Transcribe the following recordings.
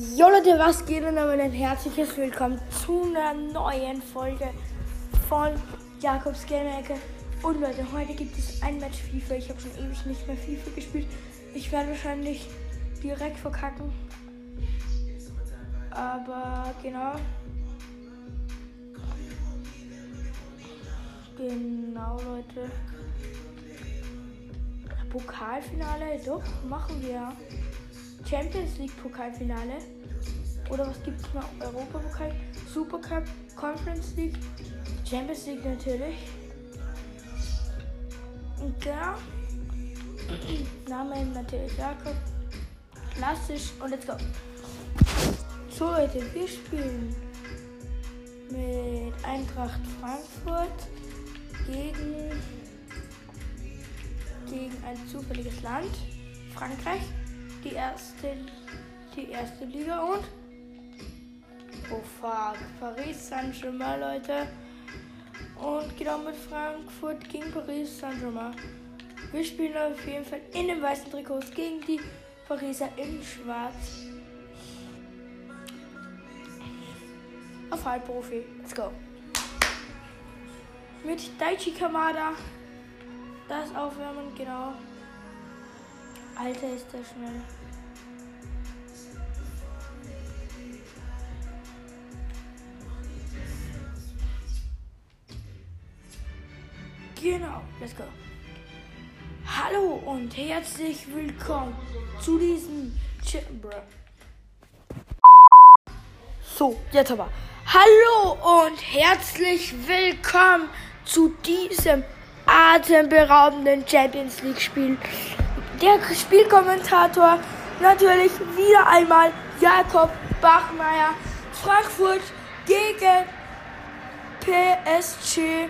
Jo Leute, was geht und damit ein herzliches Willkommen zu einer neuen Folge von Jakobs Game-Ecke. Und Leute, heute gibt es ein Match FIFA. Ich habe schon ewig nicht mehr FIFA gespielt. Ich werde wahrscheinlich direkt verkacken. Aber genau. Genau, Leute. Pokalfinale, doch, machen wir. Champions League Pokalfinale. Oder was gibt es noch? Europapokal, Supercup, Conference League, Champions League natürlich. Und der Name natürlich Jakob. Klassisch und let's go. So Leute, wir spielen mit Eintracht Frankfurt gegen, gegen ein zufälliges Land, Frankreich die erste, die erste Liga und oh fuck, Paris Saint-Germain, Leute. Und genau mit Frankfurt gegen Paris Saint-Germain. Wir spielen auf jeden Fall in den weißen Trikots gegen die Pariser in schwarz. Auf Halbprofi. Let's go. Mit Daichi Kamada. Das Aufwärmen, genau. Alter, ist der schnell. Genau, let's go. Hallo und herzlich willkommen zu diesem Ch So, jetzt aber. Hallo und herzlich willkommen zu diesem atemberaubenden Champions League Spiel. Der Spielkommentator natürlich wieder einmal Jakob Bachmeier. Frankfurt gegen PSG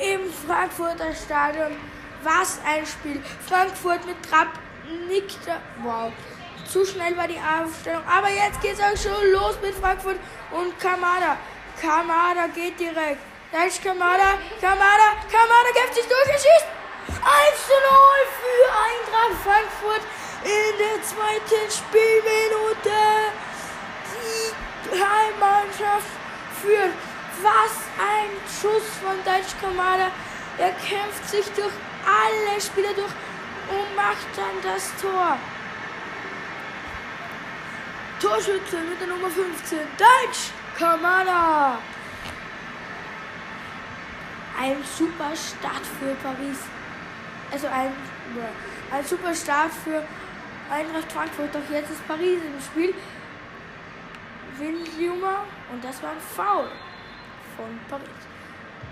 im Frankfurter Stadion. Was ein Spiel. Frankfurt mit Trapp nickt. Wow. Zu schnell war die Aufstellung. Aber jetzt geht es auch schon los mit Frankfurt und Kamada. Kamada geht direkt. Da ist Kamada. Kamada. Kamada kämpft sich durch und schießt. 1 zu 0 für Eintracht Frankfurt in der zweiten Spielminute. Die Heimmannschaft führt. Was ein Schuss von Deutsch Kamada. Er kämpft sich durch alle Spieler durch und macht dann das Tor. Torschütze mit der Nummer 15. Deutsch Kamada. Ein super Start für Paris. Also ein, ein super Start für Eintracht Frankfurt. Doch jetzt ist Paris im Spiel. Windjummer und das war ein Foul von Paris.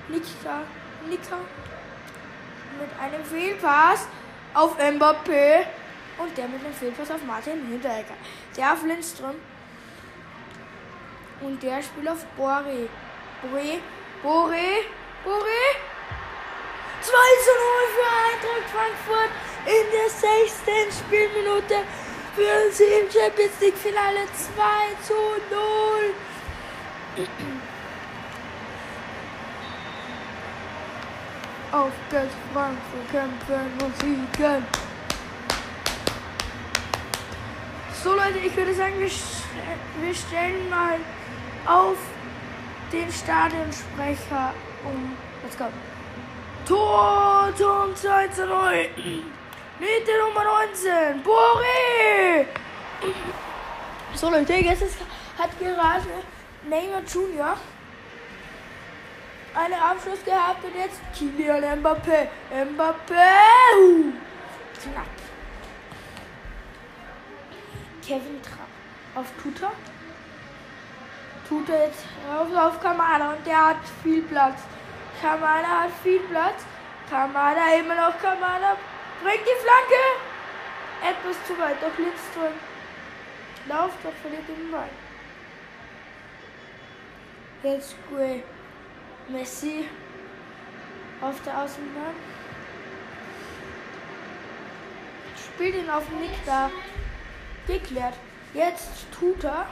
Nika, Nika mit einem Fehlpass auf Mbappé und der mit einem Fehlpass auf Martin Hinteregger. Der auf Lindström und der spielt auf Boré. Boré, Boré, Boré. 2 zu 0 für Eintracht Frankfurt in der 16. Spielminute für sie im Champions League Finale 2 zu 0. Auf das Frankfurt kämpfen und siegen. So Leute, ich würde sagen, wir, stellen mal auf den Stadionsprecher um. Let's go. Tor zum 2 zu 0. Mit der Nummer 19. Boré. So Leute, jetzt ist, hat gerade Neymar Junior einen Abschluss gehabt und jetzt Kylian Mbappé. Mbappé! Knapp. Kevin Trapp auf Tuta. Tuta jetzt auf, auf Kamada und der hat viel Platz. Kamada hat viel Platz. Kamada immer noch Kamada. Bringt die Flanke. Etwas zu weit. Doch Lindström. Lauft, doch verliert den Ball. Jetzt Gray. Messi auf der Außenbahn. Spielt ihn auf Nick da. Geklärt. Jetzt tut er.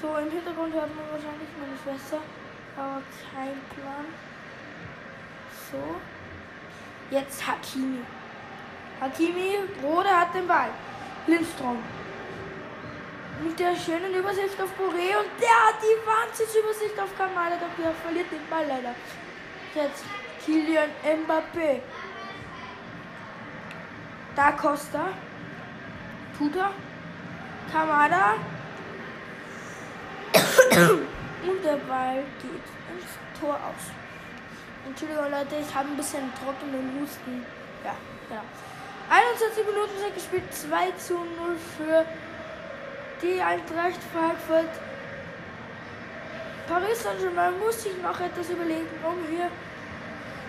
So, im Hintergrund hört man wahrscheinlich meine Schwester. Aber kein Plan. So. Jetzt Hakimi. Hakimi, Rode hat den Ball. Lindstrom. mit der schönen Übersicht auf Boré und der hat die Wahnsinnsübersicht auf Kamala. Der verliert den Ball leider. Jetzt Kilian Mbappé. Da Costa. Tuta. Kamada. Und der Ball geht ins Tor aus. Entschuldigung Leute, ich habe ein bisschen trockenen Husten. Ja, genau. 21 Minuten sind gespielt, 2 zu 0 für die Eintracht Frankfurt. Paris Saint-Germain muss sich noch etwas überlegen, um hier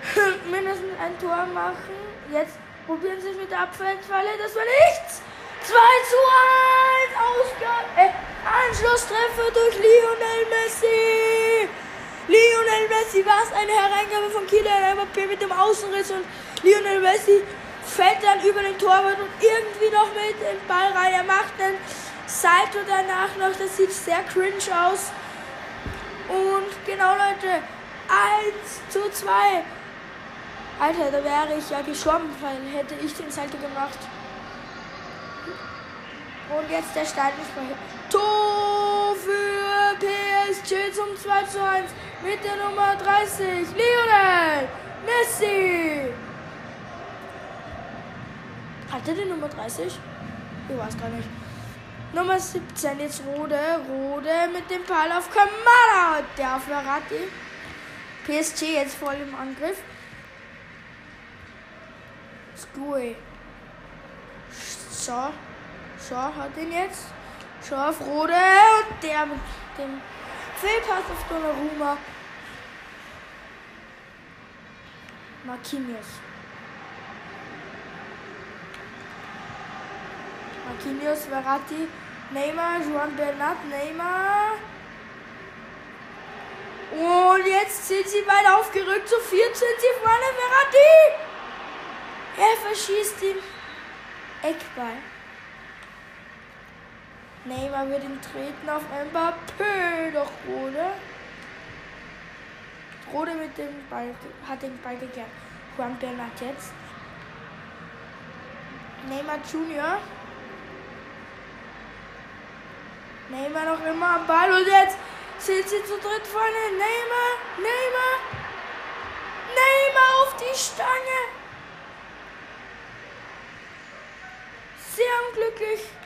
mindestens ein Tor machen. Jetzt probieren sie es mit der Abwehrfalle. Das war nichts. 2 zu 1. Ausgabe. Äh, Anschlusstreffer durch Lionel Messi. Lionel Messi war es eine Hereingabe von Kylian Mbappé mit dem Außenriss und Lionel Messi fällt dann über den Torwart und irgendwie noch mit den Ball rein. Er macht den Salto danach noch. Das sieht sehr cringe aus. Und genau Leute, 1 zu 2. Alter, da wäre ich ja gestorben, weil hätte ich den Salto gemacht. Und jetzt der Startensprecher. Tor für PSG zum 2 zu 1 mit der Nummer 30. Lionel Messi. Hat er die Nummer 30? Ich weiß gar nicht. Nummer 17 jetzt Rode. Rode mit dem Ball auf Kamada. Der auf Verratti. PSG jetzt voll im Angriff. Skui. So. So, hat ihn jetzt. So auf Rode. Und der mit dem Fehlpass auf Donnarumma. Marquinhos. Marquinhos, Verratti, Neymar, Juan Bernat, Neymar. Und jetzt sind sie weit aufgerückt. Zu viert sind sie vorne. Verratti. Er verschießt den Eckball. Neymar wird ihn treten auf Mbappé. Doch Rode. Rode mit dem Ball hat den Ball geklärt. Juan Bernat jetzt. Neymar Junior. Neymar noch immer am Ball und jetzt sind sie zu dritt vorne. Neymar, Neymar, Neymar auf die Stange. Sehr unglücklich.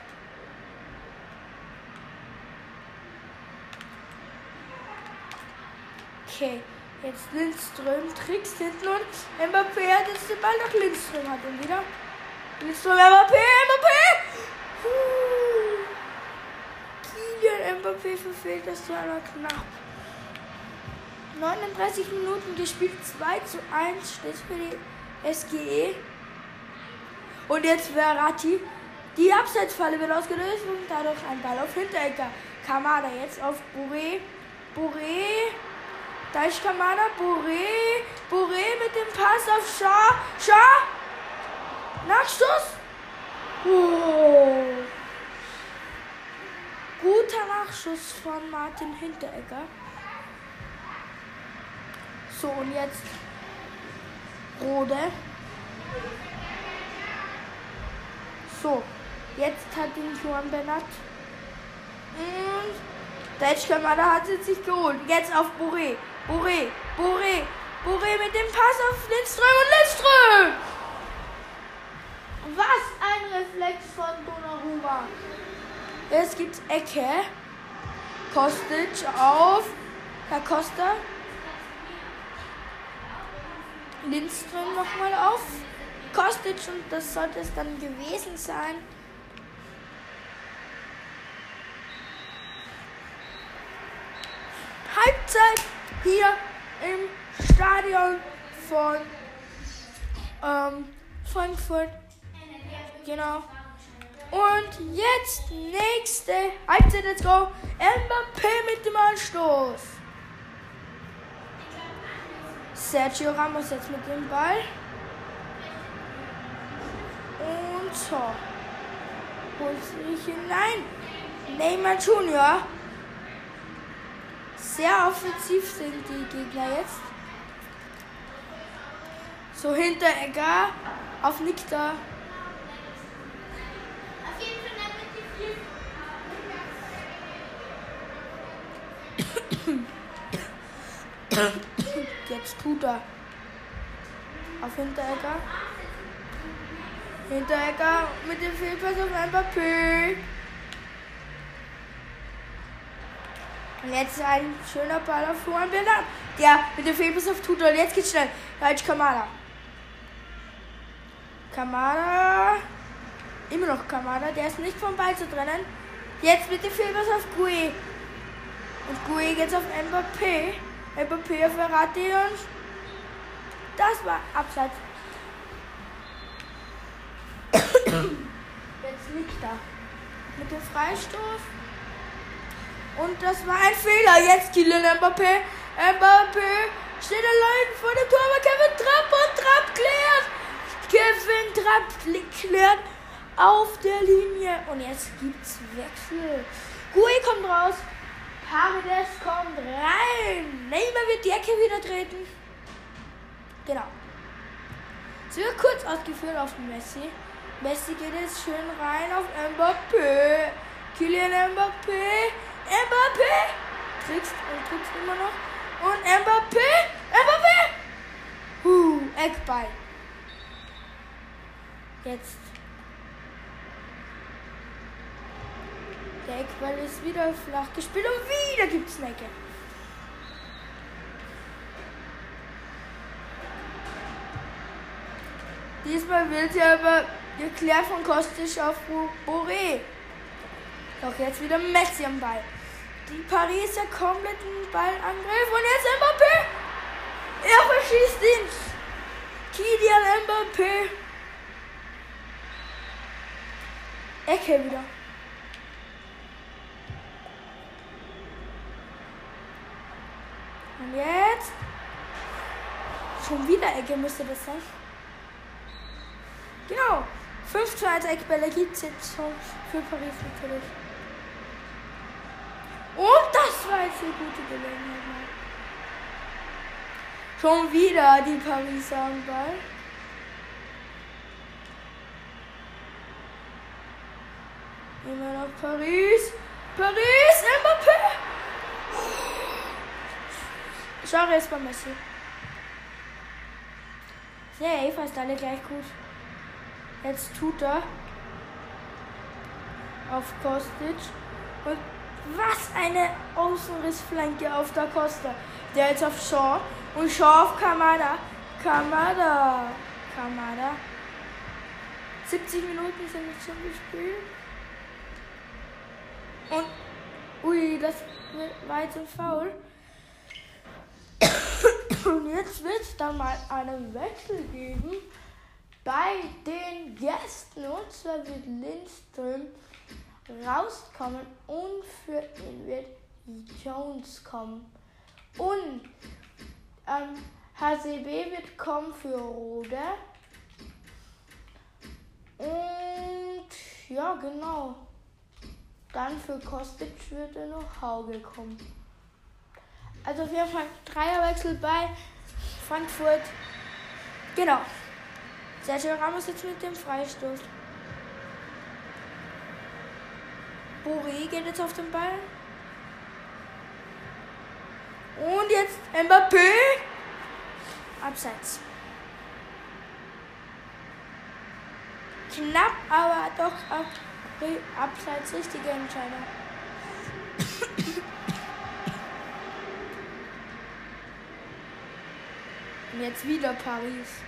Okay, jetzt Lindström trickst hinten und Mbappé hat jetzt den Ball nach Lindström, hat ihn wieder. Lindström, Mbappé, Mbappé! Puh. Kylian Mbappé verfehlt das ja noch knapp. 39 Minuten gespielt, 2 zu 1 steht für die SGE. Und jetzt Verratti. Die Abseitsfalle wird ausgelöst und dadurch ein Ball auf Hinterecker. Kamada jetzt auf Bourré. Bourré. Da ist Kamada. Bourré. Bourré mit dem Pass auf Schar. Schar. Nachschuss. Oh. Guter Nachschuss von Martin Hinteregger. So, und jetzt Rode. So, jetzt hat ihn Juan Bernat. Und Deutschkamada hat es sich geholt. Jetzt auf Boré. Boré. Boré. Boré mit dem Pass auf Lindström und Lindström. Was ein Reflex von Donnarumma. Es gibt Ecke. Kostic auf. Herr Costa. Lindström nochmal auf. Kostic und das sollte es dann gewesen sein. Halbzeit hier im Stadion von ähm, Frankfurt. Genau. Und jetzt nächste Halbzeit, let's go. Mbappé mit dem Anstoß. Sergio Ramos jetzt mit dem Ball. Und so. Holt sich hinein. Neymar Junior. Sehr offensiv sind die Gegner jetzt. So hinter Egger auf Nikta. Jetzt tut er. Auf Hinteregger. Hinteregger mit dem Fehlpass auf ein Papier. Und jetzt ein schöner Ball auf Juan Bernat. Ja, mit dem Fehlpass auf Tutor. Jetzt geht's schnell. Raj Kamada. Kamada. Immer noch Kamada. Der ist nicht vom Ball zu trennen. Jetzt mit dem Fehlpass auf Gui. Und Gui geht's auf Mbappé. Mbappé auf Verratti und das war Abseits. Jetzt liegt er mit dem Freistoß. Und das war ein Fehler. Jetzt Kylian Mbappé. Mbappé steht allein vor dem Tor, aber Kevin Trapp und Trapp klärt. Kevin Trapp klärt auf der Linie. Und jetzt gibt's Wechsel. Gui kommt raus. Paredes kommt rein. Neymar wird die Ecke wieder treten. Genau. Es wird kurz ausgeführt auf Messi. Messi geht jetzt schön rein auf Mbappé. Kylian Mbappé. Mbappé. Trickst und trickst immer noch. Und Mbappé. Mbappé. Huh, Eckball. Jetzt. Der Eckball ist wieder flach gespielt und wieder gibt's eine Ecke. Diesmal wird sie aber geklärt von Kostic auf Boré. Doch jetzt wieder Messi am Ball. Die Pariser kompletten Ballangriff und jetzt Mbappé. Er verschießt ihn. Kylian Mbappé. Ecke wieder. Und jetzt. Schon wieder Ecke müsste das sein. Genau. 5 zu 1 Eckbälle gibt es jetzt schon für Paris natürlich. Und das war jetzt eine gute Gelegenheit. Schon wieder die Pariser am Ball. Immer noch Paris. Paris, Mbappé. Schau jetzt bei Messi. Sehr, fast alle gleich gut. Jetzt tut er auf Kostic. Und was eine Außenrissflanke auf der Costa. Der jetzt auf Shaw und Shaw auf Kamada. Kamada. Kamada. 70 Minuten sind jetzt schon gespielt. Und ui, das war jetzt ein Foul. Und jetzt wird es dann mal einen Wechsel geben bei den Gästen. Und zwar wird Lindström rauskommen und für ihn wird Jones kommen. Und ähm, HCB wird kommen für Rode. Und ja, genau. Dann für Kostic wird er noch Hauge kommen. Also auf jeden Fall Dreierwechsel bei Frankfurt. Genau. Sergio Ramos jetzt mit dem Freistoß. Boré geht jetzt auf den Ball. Und jetzt Mbappé. Abseits. Knapp, aber doch ab, abseits richtige Entscheidung. Und jetzt wieder Paris.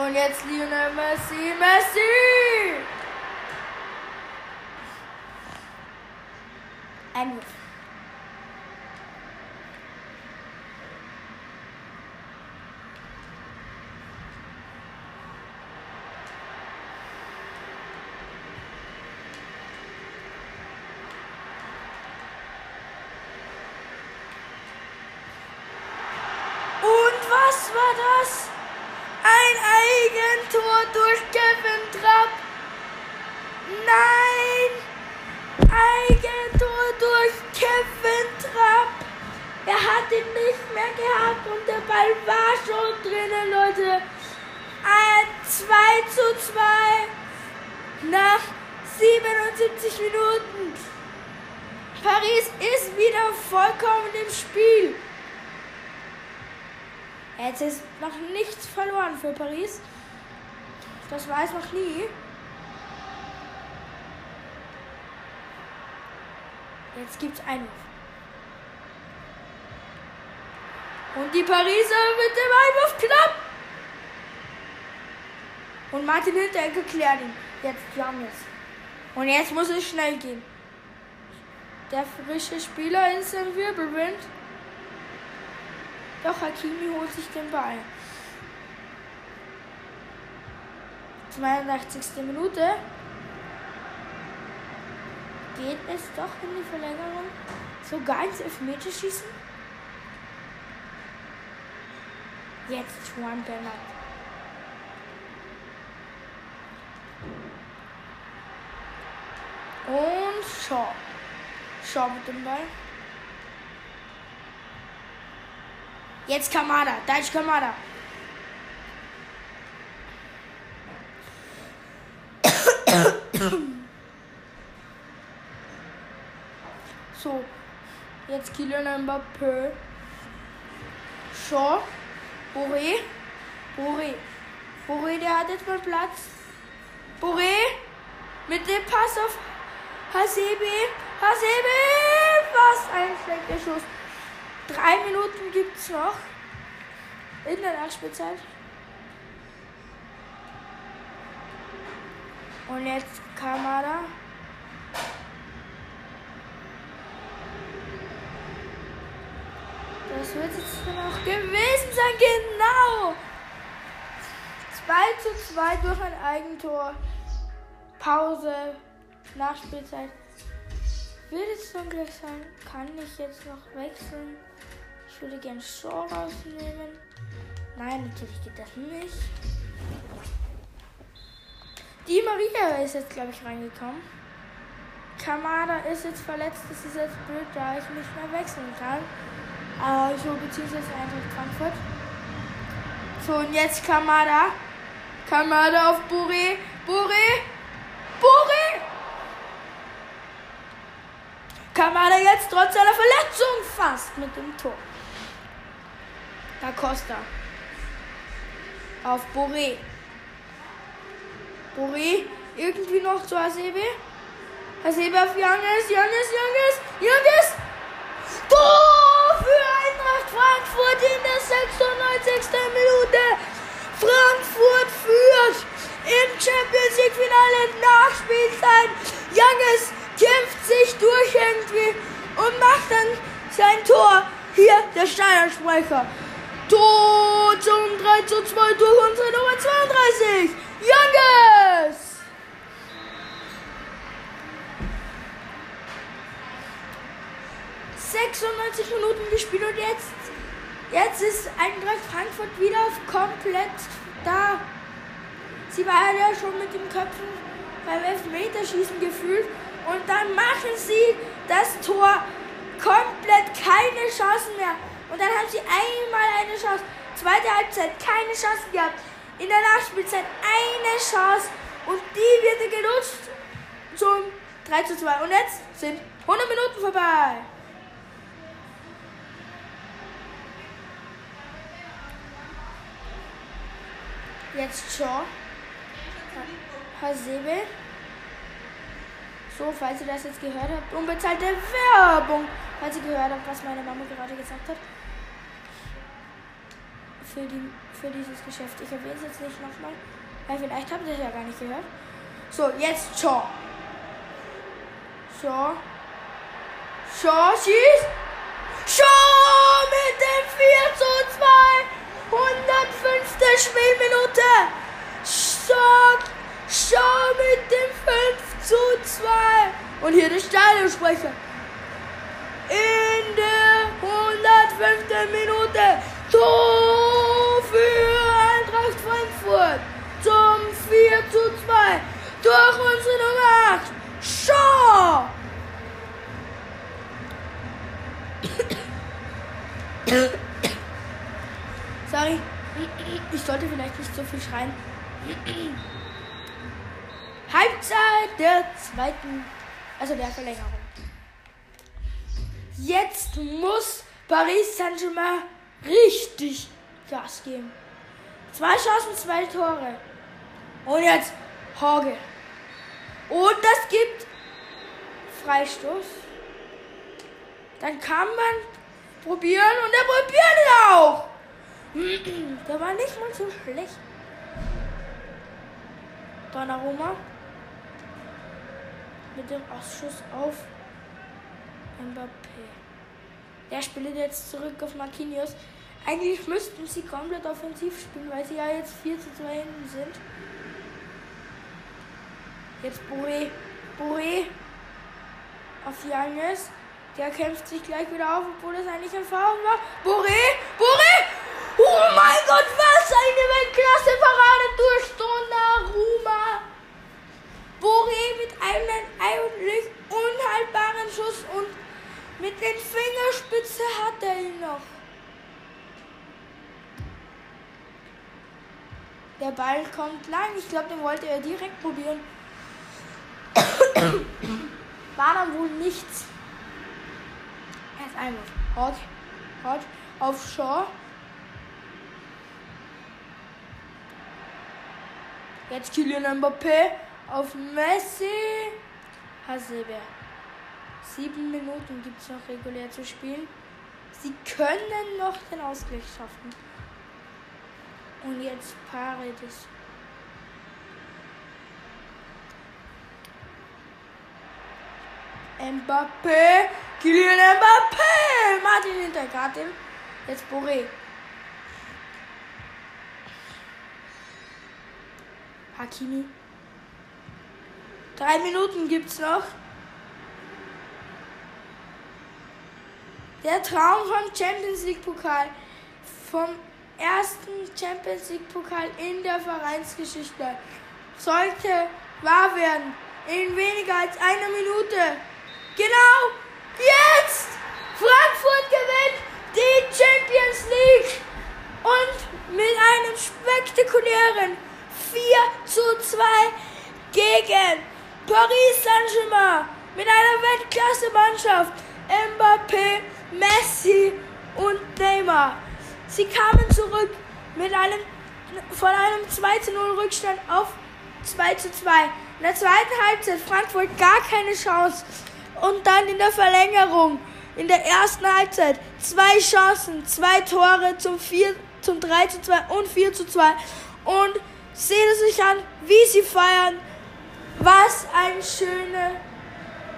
Und jetzt Lionel Messi, Messi! Einwurf. Und was war das? Eigentor durch Kevin Trapp. Nein! Eigentor durch Kevin Trapp. Er hat ihn nicht mehr gehabt und der Ball war schon drinnen, Leute. Ein 2 zu 2 nach 77 Minuten. Paris ist wieder vollkommen im Spiel. Jetzt ist noch nichts verloren für Paris. Das weiß noch nie. Jetzt gibt's Einwurf. Und die Pariser mit dem Einwurf knapp. Und Martin Hinteregger klärt ihn. Jetzt James. Und jetzt muss es schnell gehen. Der frische Spieler ist im Wirbelwind. Doch Hakimi holt sich den Ball. 82. Minute. Geht es doch in die Verlängerung? Sogar ins Elfmeterschießen? Jetzt Juan Bernat. Und Shaw. Shaw mit dem Ball. Jetzt Kamada. Da ist Kamada. So. Jetzt Kylian Mbappé. Shaw. Boré. Boré. Boré, der hat jetzt mal Platz. Boré. Mit dem Pass auf Hasebe. Hasebe. Was ein schlechter Schuss. Drei Minuten gibt es noch. In der Nachspielzeit. Und jetzt Kamada. Das wird jetzt noch gewesen sein, genau. 2 zu 2 durch ein Eigentor. Pause, Nachspielzeit. Wird es dann gleich sein? Kann ich jetzt noch wechseln? Ich würde gerne Shaw rausnehmen. Nein, natürlich geht das nicht. Die Maria ist jetzt, glaube ich, reingekommen. Kamada ist jetzt verletzt. Das ist jetzt blöd, da ich nicht mehr wechseln kann. Aber so beziehungsweise Eintracht Frankfurt. So, und jetzt Kamada. Kamada auf Buri. Buri. Buri. Kamada jetzt trotz seiner Verletzung fast mit dem Tor. Da Costa. Auf Boré. Boré irgendwie noch zu Hasebe. Hasebe auf Youngest, Youngest, Youngest, Youngest. Tor für Eintracht Frankfurt in der 96. Minute. Frankfurt führt im Champions League Finale Nachspielzeit. Youngest kämpft sich durch irgendwie und macht dann sein Tor. Hier der Steinersprecher. Tor zum 3 zu 2 durch unsere Nummer 32. Youngest! ...96 Minuten gespielt und jetzt... ...jetzt ist Eintracht Frankfurt wieder komplett da. Sie waren ja schon mit den Köpfen beim Elfmeterschießen gefühlt. Und dann machen sie das Tor komplett keine Chancen mehr. Und dann haben sie einmal eine Chance. Zweite Halbzeit keine Chance gehabt. In der Nachspielzeit eine Chance. Und die wird genutzt zum 3 zu 2. Und jetzt sind 100 Minuten vorbei. Jetzt Shaw. Hasebe. So, falls ihr das jetzt gehört habt, unbezahlte Werbung, falls ihr gehört habt, was meine Mama gerade gesagt hat. Für, die, für dieses Geschäft. Ich erwähne es jetzt nicht nochmal, weil vielleicht habt ihr es ja gar nicht gehört. So, jetzt Shaw. Shaw. Shaw schießt. Shaw mit dem 4 zu 2. 105. Spielminute. Shaw. Shaw mit dem 5 zu 2. Und hier der Stadionsprecher. In der 105. Minute Tor durch unsere Nummer 8. Shaw! Sorry, ich sollte vielleicht nicht so viel schreien. Halbzeit der zweiten, also der Verlängerung. Jetzt muss Paris Saint-Germain richtig Gas geben. Zwei Chancen, zwei Tore. Und jetzt Hage. Und das gibt Freistoß. Dann kann man probieren und er probiert es auch. Der war nicht mal so schlecht. Donnarumma mit dem Ausschuss auf Mbappé. Der spielt jetzt zurück auf Marquinhos. Eigentlich müssten sie komplett offensiv spielen, weil sie ja jetzt 4 zu 2 hinten sind. Jetzt Boré. Boré auf Janis. Der kämpft sich gleich wieder auf, obwohl das eigentlich Foul war. Boré! Boré! Oh mein Gott, was eine Weltklasse-Parade durch Donnarumma! Boré mit einem eigentlich unhaltbaren Schuss und mit den Fingerspitze hat er ihn noch. Der Ball kommt lang. Ich glaube, den wollte er direkt probieren. War dann wohl nichts. Erst einmal. Hot, hot auf Shaw. Jetzt Kylian Mbappé auf Messi. Hasebe. Sieben Minuten gibt es noch regulär zu spielen. Sie können noch den Ausgleich schaffen. Und jetzt Paredes. Mbappé, Kylian Mbappé, Martin Hintergarten. Jetzt Boré. Hakimi. Drei Minuten gibt's noch. Der Traum vom Champions League Pokal. Vom ersten Champions League Pokal in der Vereinsgeschichte. Sollte wahr werden. In weniger als einer Minute. Genau. Jetzt. Frankfurt gewinnt die Champions League. Und mit einem spektakulären 4 zu 2 gegen Paris Saint-Germain. Mit einer Weltklasse-Mannschaft. Mbappé, Messi und Neymar. Sie kamen zurück mit einem, von einem 2 zu 0 Rückstand auf 2 zu 2. In der zweiten Halbzeit Frankfurt gar keine Chance. Und dann in der Verlängerung, in der ersten Halbzeit, zwei Chancen, zwei Tore zum, 4, zum 3 zu 2 und 4 zu 2. Und seht es sich an, wie sie feiern. Was ein schöne,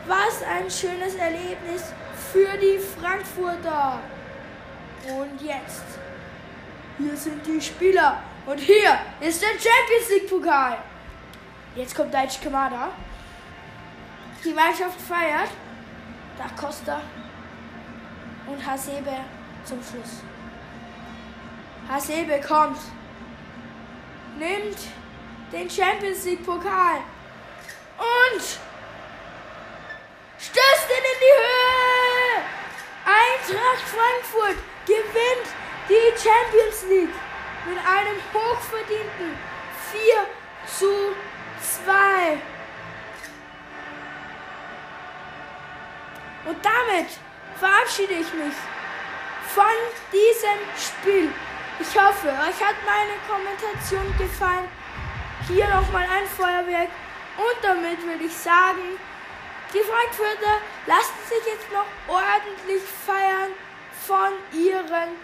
was ein schönes Erlebnis für die Frankfurter. Und jetzt, hier sind die Spieler. Und hier ist der Champions League Pokal. Jetzt kommt Daichi Kamada. Die Mannschaft feiert. Da Costa und Hasebe zum Schluss. Hasebe kommt, nimmt den Champions League Pokal und stößt ihn in die Höhe. Eintracht Frankfurt gewinnt die Champions League mit einem hochverdienten 4 zu damit verabschiede ich mich von diesem Spiel. Ich hoffe, euch hat meine Kommentation gefallen. Hier nochmal ein Feuerwerk. Und damit würde ich sagen, die Frankfurter lassen sich jetzt noch ordentlich feiern von ihren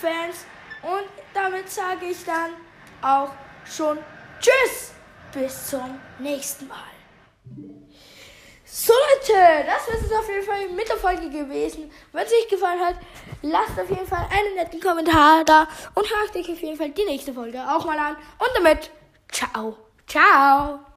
Fans. Und damit sage ich dann auch schon Tschüss, bis zum nächsten Mal. So Leute, das wäre es auf jeden Fall mit der Folge gewesen. Wenn es euch gefallen hat, lasst auf jeden Fall einen netten Kommentar da und hakt euch auf jeden Fall die nächste Folge auch mal an. Und damit, ciao, ciao.